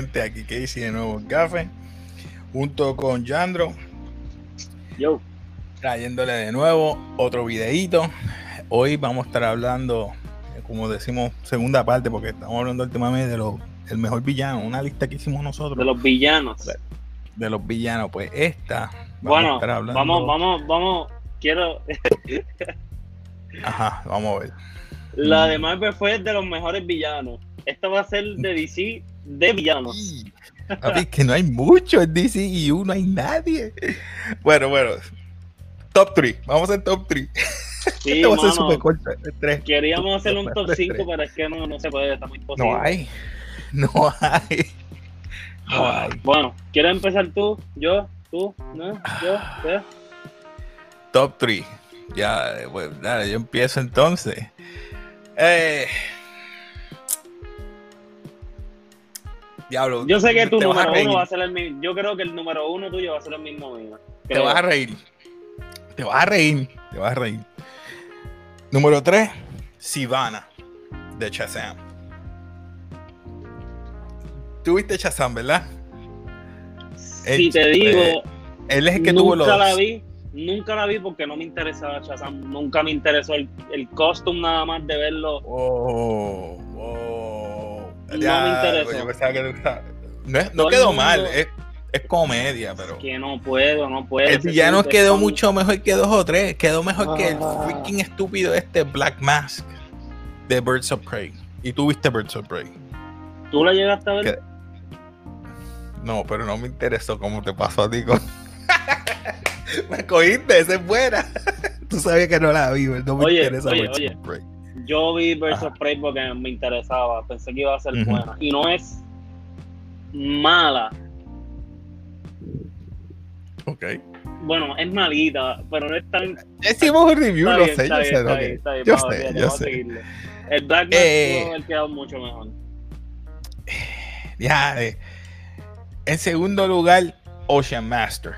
gente. Aquí Casey de nuevo en Café, junto con Yandro. Yo. Trayéndole de nuevo otro videíto. Hoy vamos a estar hablando, como decimos, segunda parte, porque estamos hablando últimamente de lo, el mejor villano, una lista que hicimos nosotros. De los villanos. De, de los villanos, pues esta. Vamos bueno, a estar hablando... vamos, vamos, vamos. Quiero. Ajá, vamos a ver. La de Marvel fue de los mejores villanos. Esta va a ser de DC de villanos. Papi, que no hay mucho en DC y no hay nadie. Bueno, bueno. Top 3. Vamos al top 3. Sí, Esto va a ser súper corto. Queríamos hacer un top 5, pero es que no, no se puede, está muy imposible. No hay. No hay. No ah, hay. Bueno, ¿quieres empezar tú? ¿Yo? ¿Tú? ¿No? ¿Yo? ¿Qué? Top 3. Ya, pues, dale, yo empiezo entonces. Eh, Diablo. Yo sé que tu número uno va a ser el mismo. Yo creo que el número uno tuyo va a ser el mismo mío. Te vas a reír. Te vas a reír. Te vas a reír. Número 3, Sivana, de Shazam. Tuviste Shazam, ¿verdad? Si te digo. Eh, él es el que tuvo los. la vi. Nunca la vi porque no me interesaba Shazam. Nunca me interesó el, el costume nada más de verlo. Oh, oh no me interesa. no, quedó mal, es, es, comedia, pero. que no puedo, no puedo. El villano quedó mucho mejor que dos o tres. Quedó mejor que el ah. freaking estúpido este Black Mask de Birds of Prey. Y tú viste Birds of Prey. ¿Tú la llegaste a ver? No, pero no me interesó cómo te pasó a ti con. me cogiste, esa es buena. tú sabías que no la vi, no me interesa Birds of Prey yo vi versus Prey porque me interesaba, pensé que iba a ser buena. Y no es mala. Ok. Bueno, es malita, pero no es tan. Hicimos un review, lo sé, yo sé. Yo sé, yo sé. El Black eh, pudo haber quedado mucho mejor. Ya, eh. En segundo lugar, Ocean Master.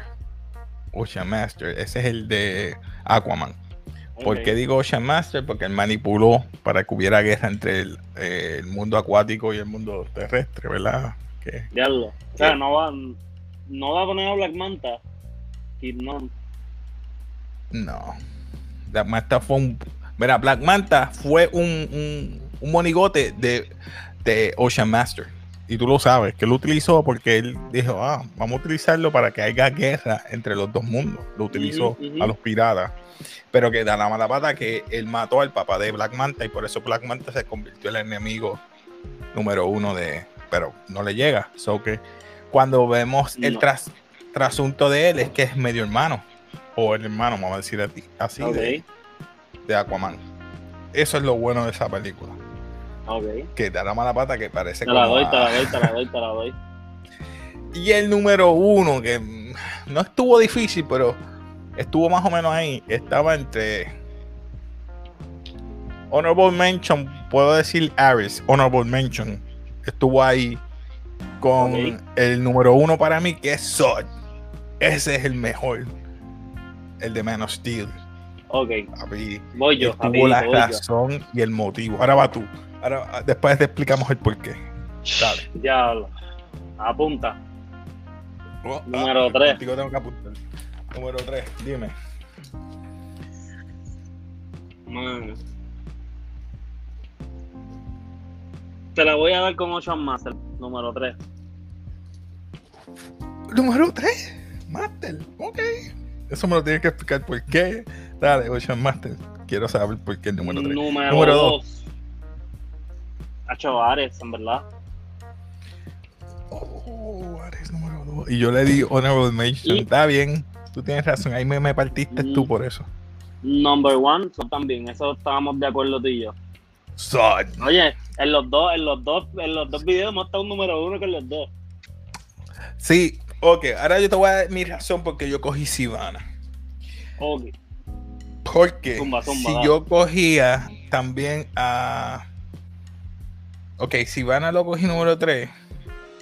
Ocean Master, ese es el de Aquaman. ¿Por qué digo Ocean Master? Porque él manipuló para que hubiera guerra entre el, eh, mundo acuático y el mundo terrestre, ¿verdad? Que, Diablo. O sea, no va, no va a poner a Black Manta. Y no. No. Black Manta fue un. Mira, Black Manta fue un, un, monigote de, de Ocean Master. Y tú lo sabes, que lo utilizó porque él dijo, ah, vamos a utilizarlo para que haya guerra entre los dos mundos. Lo utilizó a los piratas pero que da la mala pata que él mató al papá de Black Manta y por eso Black Manta se convirtió en el enemigo número uno de. Pero no le llega. So que cuando vemos el tras, trasunto de él es que es medio hermano. O el hermano, vamos a decir así, de, Aquaman. Eso es lo bueno de esa película. Que da la mala pata que parece te la doy, te la doy, te la doy, te la doy. Y el número uno, que no estuvo difícil, pero estuvo más o menos ahí. Estaba entre Honorable Mention, puedo decir Aris, Honorable Mention. Estuvo ahí con el número uno para mí, que es Sod. Ese es el mejor. El de Man of Steel. Ok. voy yo. Tuvo la razón y el motivo. Ahora va tú. Ahora, después te explicamos el porqué. Dale. Ya, apunta. Oh, número 3. Ah, tengo que apuntar. Número 3, dime. Man. Te la voy a dar con Ocean Master, número 3. Número 3, Master, ok. Eso me lo tienes que explicar por qué. Dale, Ocean Master. Quiero saber por qué el número 3. Número 2. Hacho Ares, en verdad. Oh, Ares número 2. Y yo le di Honorable Mention. Está bien. Tú tienes razón, ahí me, partiste tú por eso. Number one, también, eso estábamos de acuerdo tú y yo. Son. Oye, en los dos, en los dos, en los dos videos hemos estado un número uno con los dos. Sí, ok, ahora yo te voy a dar mi razón porque yo cogí Sivana. Ok. Porque si yo cogía también a. Ok, Sivana lo cogí número 3.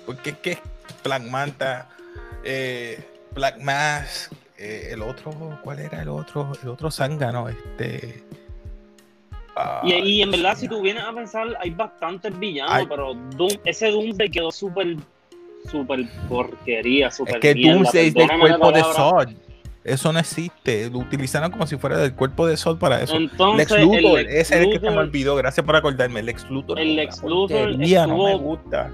Porque es que Black Manta, eh, Black Mask, eh, el otro, ¿cuál era el otro? El otro zángano, este. Y, y, en verdad, si tú vienes a pensar, hay bastantes villanos, pero Doom, ese Doomsday quedó súper, súper porquería, súper Es que Doomsday es del cuerpo de Zod. Eso no existe. Lo utilizaron como si fuera del cuerpo de Sol para eso. Entonces, Lex Luthor, ese es el que se me olvidó. Gracias por acordarme. Lex Luthor. El Lex Luthor estuvo... no me gusta.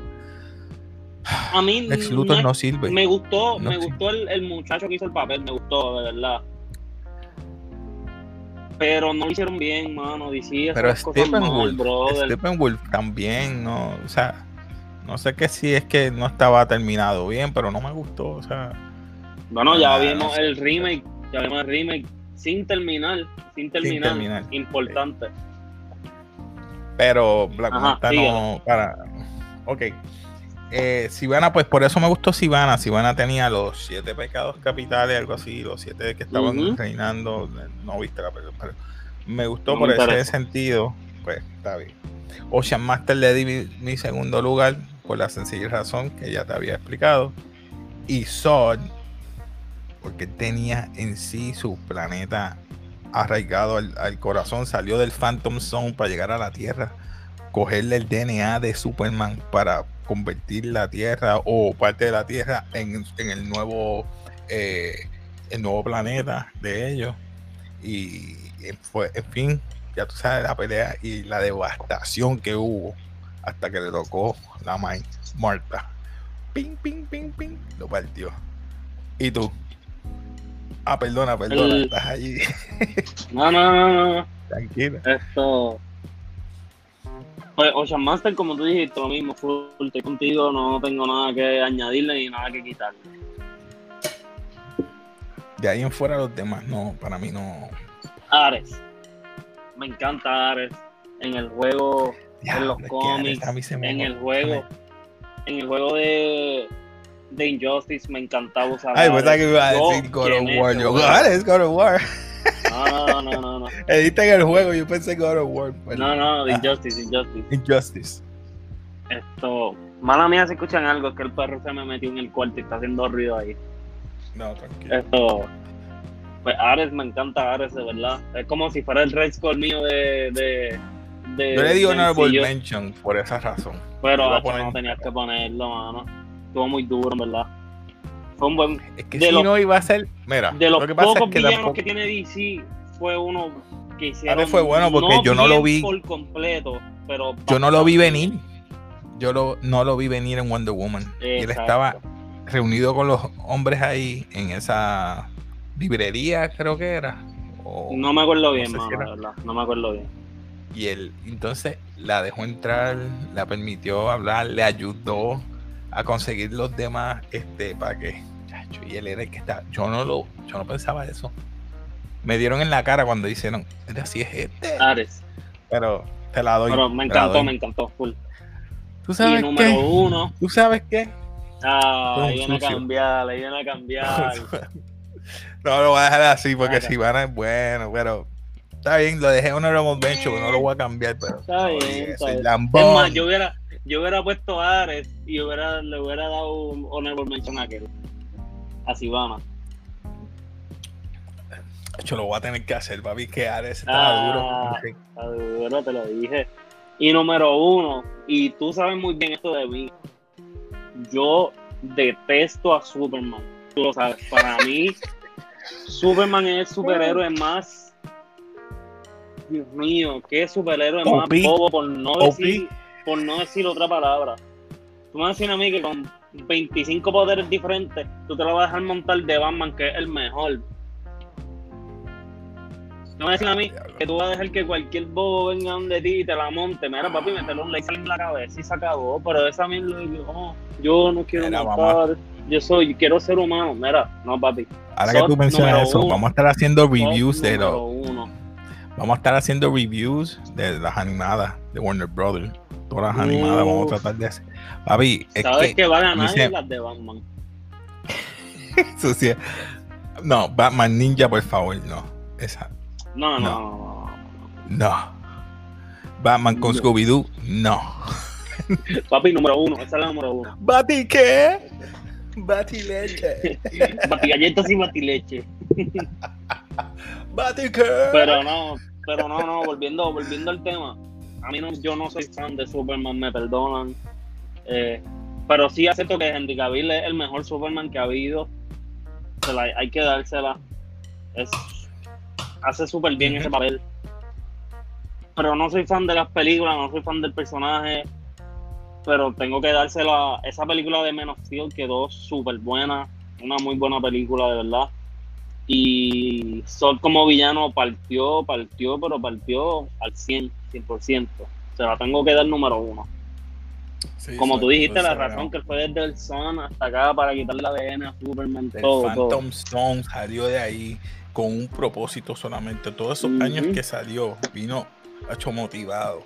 A mí Lex Luthor no, no, sirve. Me gustó, No me sirve. gustó el, el muchacho que hizo el papel, me gustó, de verdad. Pero no lo hicieron bien, mano. DC Pero Steppenwolf. Steppenwolf también, no, o sea, no sé que si es que no estaba terminado bien, pero no me gustó, o sea, Bueno, ya Ah, vimos no sé. el remake, ya vimos el remake sin terminar, sin terminar, terminar. importante. pero Black Manta no, para, ok, eh, Sivana, pues por eso me gustó Sivana, Sivana tenía los siete pecados capitales, algo así, los siete que estaban reinando, no viste la película, pero me gustó No por me ese sentido, pues está bien. Ocean Master le di mi, mi segundo lugar por la sencilla razón que ya te había explicado. Y Zod, porque tenía en sí su planeta arraigado al, corazón, salió del Phantom Zone para llegar a la Tierra, cogerle el DNA de Superman para convertir la Tierra o parte de la Tierra en, en el nuevo eh, el nuevo planeta de ellos. Y, y fue, en fin, ya tú sabes la pelea y la devastación que hubo hasta que le tocó la Marta. Ping, ping, ping, ping. Lo partió. ¿Y tú? Ah, perdona, perdona. El- Estás allí. No, no, no, no. Tranquila. Esto. Pues Ocean Master, como tú dijiste, lo mismo, full, estoy contigo, no tengo nada que añadirle ni nada que quitarle. De ahí en fuera los demás, no, para mí no. Ares. Me encanta Ares. En el juego, Diablo, los es que cómics, en el juego, en el juego de, de Injustice me encantaba usar Ay, pensaba que iba a decir God of War. Yo. God es God of War. No, no, no, no. Edita en el juego, yo pensé God of War. pero- No, no, Ajá. Injustice, Injustice. Injustice. Esto, mala mía si escuchan algo, es que el perro se me metió en el cuarto y está haciendo ruido ahí. No, tranquilo. Esto, pues Ares, me encanta Ares, de verdad. Es como si fuera el Red Skull mío de. de, de Yo le digo honorable mention por esa razón. Pero no tenías que ponerlo, mano. Estuvo muy duro, en verdad. Fue un buen. Es que De si los- no iba a ser. Mira, De los lo que pasa pocos es que villanos tampoco. que tiene DC, fue uno que hicieron. Fue bueno porque yo no lo vi. Por completo, pero. Yo no lo vi venir. Yo lo, no lo vi venir en Wonder Woman. Y él estaba reunido con los hombres ahí en esa librería, creo que era. o- No me acuerdo bien, sé si. No me acuerdo bien. Y él entonces la dejó entrar, la permitió hablar, le ayudó a conseguir los demás este para que chacho, y él era el que está. Yo no lo, yo no pensaba eso. Me dieron en la cara cuando hicieron, "Mira, así es este. Ares. Pero te la doy. Pero me encantó, me encantó. Full. ¿Tú Y sabes número qué? uno. ¿Tú sabes qué? Ah, ahí viene a cambiar, ahí viene a cambiar. no lo voy a dejar así porque si van es bueno, pero está bien, lo dejé honorable mention, no lo voy a cambiar, pero Está bien, está lambón. Es más, yo hubiera, yo hubiera puesto a Ares y hubiera, le hubiera dado un honorable mention a aquel. A Sivana. Yo lo voy a tener que hacer, papi, que Ares estaba Ah. duro. A ver, te lo dije. Y número uno, y tú sabes muy bien esto de mí. Yo detesto a Superman. Tú lo sabes. Para mí, Superman es el superhéroe más. Dios mío, qué superhéroe más bobo por no decir, por no decir otra palabra. Tú me vas a mí que con 25 poderes diferentes, tú te lo vas a dejar montar de Batman, que es el mejor. No me vas a mí que tú vas a dejar que cualquier bobo venga donde ti y te la monte. Mira, papi, meterle un laser en la cabeza y se acabó. Pero esa mierda, yo, yo no quiero Mira, matar. Yo soy, quiero ser humano. Mira, no, papi. Ahora que tú mencionas eso, uno. vamos a estar haciendo reviews de los. Vamos a estar haciendo reviews de las animadas de Warner Brothers. Todas las animadas vamos a tratar de hacer. Papi, es ¿Sabes que que va a ganar las de Batman? es- No, Batman Ninja, por favor, no. Esa, No, no, No. no. Batman con No. Scooby-Doo, no. Papi, número uno. Esa es la número uno. ¿Bati qué? Bati leche. Batigalletas y batileche. Pero no. pero no, no, volviendo, volviendo al tema. A mí no, yo no soy fan de Superman, me perdonan. Eh, pero sí acepto que Henry Cavill es el mejor Superman que ha habido. Se la- hay que dársela. Es, hace súper bien ese papel. Pero no soy fan de las películas, no soy fan del personaje. Pero tengo que dársela. Esa película de Men of Steel quedó súper buena. Una muy buena película, de verdad. Y Sol como villano partió, partió, pero partió al 100, 100%. Se la tengo que dar número uno. Sí, Como tú dijiste, la razón que fue desde el Sun hasta acá para quitarle la ADN a Superman, El todo, Phantom todo. Stone salió de ahí con un propósito solamente. Todos esos años que salió, vino hecho motivado,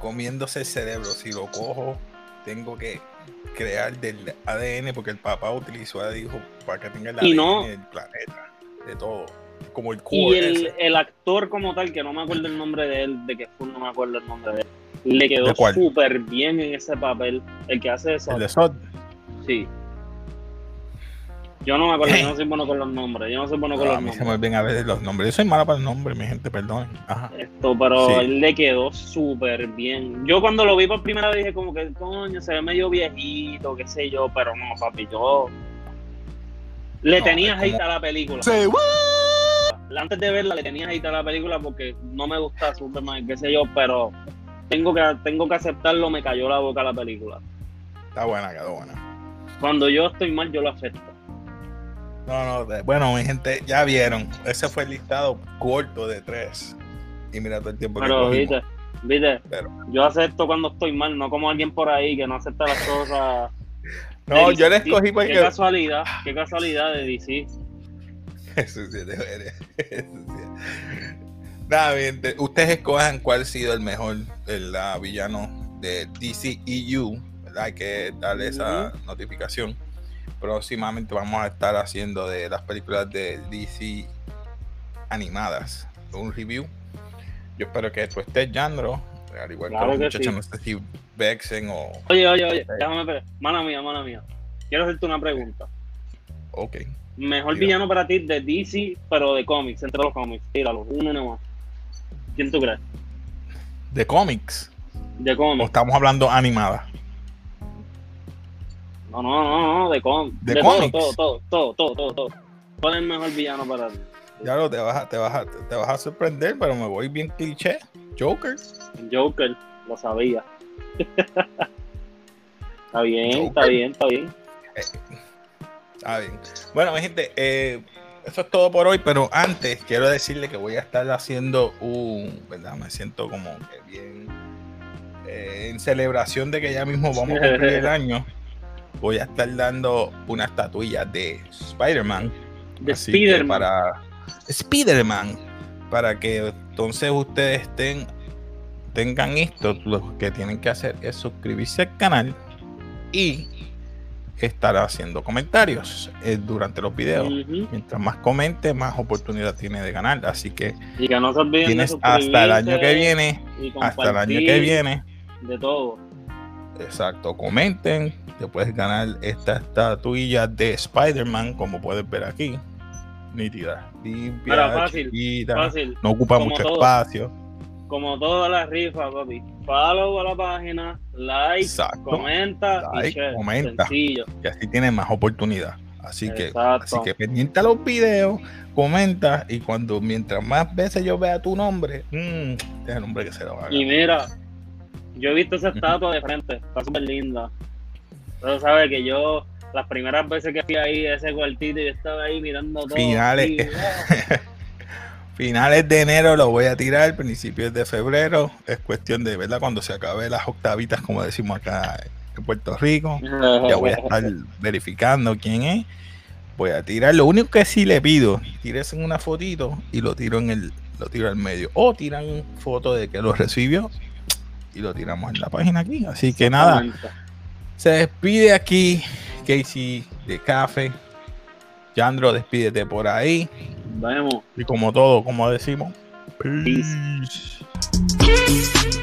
comiéndose el cerebro. Si lo cojo, tengo que crear del ADN porque el papá utilizó a hijo para que tenga el Y ADN no- del planeta, de todo. Como el Y core el, ese. el actor como tal, que no me acuerdo el nombre de él, de que fue, no me acuerdo el nombre de él, le quedó súper bien en ese papel. El que hace eso, El de Sod. sí. Yo no me acuerdo, yo no soy bueno con los nombres, yo no soy bueno con Ah, a los mí se nombres. me olvidan a veces los nombres. Yo soy mala para el nombre, mi gente, perdón. Ajá. Esto, pero Sí. él le quedó súper bien. Yo cuando lo vi por primera vez dije como que, coño, se ve medio viejito, qué sé yo, pero no, papi, yo le No, tenía es hate como- a la película. Antes de verla le tenía hate a la película porque no me gusta Superman, qué sé yo, pero tengo que, tengo que aceptarlo, me cayó la boca la película. Está buena, quedó buena. Cuando yo estoy mal, yo lo acepto. No, no, bueno, mi gente, ya vieron. Ese fue el listado corto de tres. Y mira todo el tiempo que Pero, cogimos. viste, viste, Pero- yo acepto cuando estoy mal, no como alguien por ahí que no acepta las cosas. No, yo le escogí Qué porque. casualidad, qué casualidad de DC. Eso sí. Nada, bien, de- ustedes escojan cuál ha sido el mejor el, ah, villano de DCEU. ¿verdad? Hay que darle esa notificación. Próximamente vamos a estar haciendo de las películas de DC animadas un review. Yo espero que tú estés, Yandro. Al igual Claro que los que muchachos, sí. no sé si Vexen o. Oye, oye, oye, déjame ver. Mala mía, mala mía. Quiero hacerte una pregunta. Ok. Mejor villano para ti de DC, pero de cómics, entre los cómics. Tíralo, uno nomás. ¿Quién tú crees? De cómics. De O cómics. estamos hablando animada. No, no, no, no, de cómics. ¿De De, cómics? todo, todo, todo, todo, todo, todo. ¿Cuál es el mejor villano para ti? Ya lo te vas a, te vas a, te vas a sorprender, pero me voy bien cliché. Joker. Joker, lo sabía. Está bien, está bien, está bien. Ah, bien. Bueno, mi gente, eh, eso es todo por hoy, pero antes quiero decirle que voy a estar haciendo un, ¿verdad? Me siento como que bien eh, en celebración de que ya mismo vamos a cumplir el año. Voy a estar dando una estatuilla de Spider-Man. De Spider-Man. Para Spider-Man. Para que entonces ustedes estén, tengan esto. Lo que tienen que hacer es suscribirse al canal y estar haciendo comentarios eh, durante los videos. Mientras más comente, más oportunidad tiene de ganar. Así que Y que no se tienes hasta el año que viene. Hasta el año que viene. De todo. Exacto, comenten. Te puedes ganar esta estatuilla de Spider-Man, como puedes ver aquí. Nítida, limpia, fácil, Fácil. no ocupa mucho todo. espacio. Como todas las rifas, papi. Follow a la página, like, Exacto. comenta Like, y share. comenta. Sencillo. Y así tienes más oportunidad. Así que, así que pendiente a los videos, comenta y cuando mientras más veces yo vea tu nombre, mmm, este es el nombre que se lo va a Y mira, yo he visto esa estatua de frente, está súper linda. Pero sabes que yo, las primeras veces que fui ahí a ese cuartito, yo estaba ahí mirando todo. Finales. y, Finales de enero lo voy a tirar, principios de febrero. Es cuestión de, ¿verdad? Cuando se acabe las octavitas, como decimos acá en Puerto Rico. Ya voy a estar verificando quién es. Voy a tirar. Lo único que sí le pido, tires en una fotito y lo tiro en el, lo tiro al medio. O tiran foto de que lo recibió y lo tiramos en la página aquí. Así que nada, se despide aquí Casey de Café. Yandro, despídete por ahí. Vemos. Y como todo, como decimos, Peace. peace.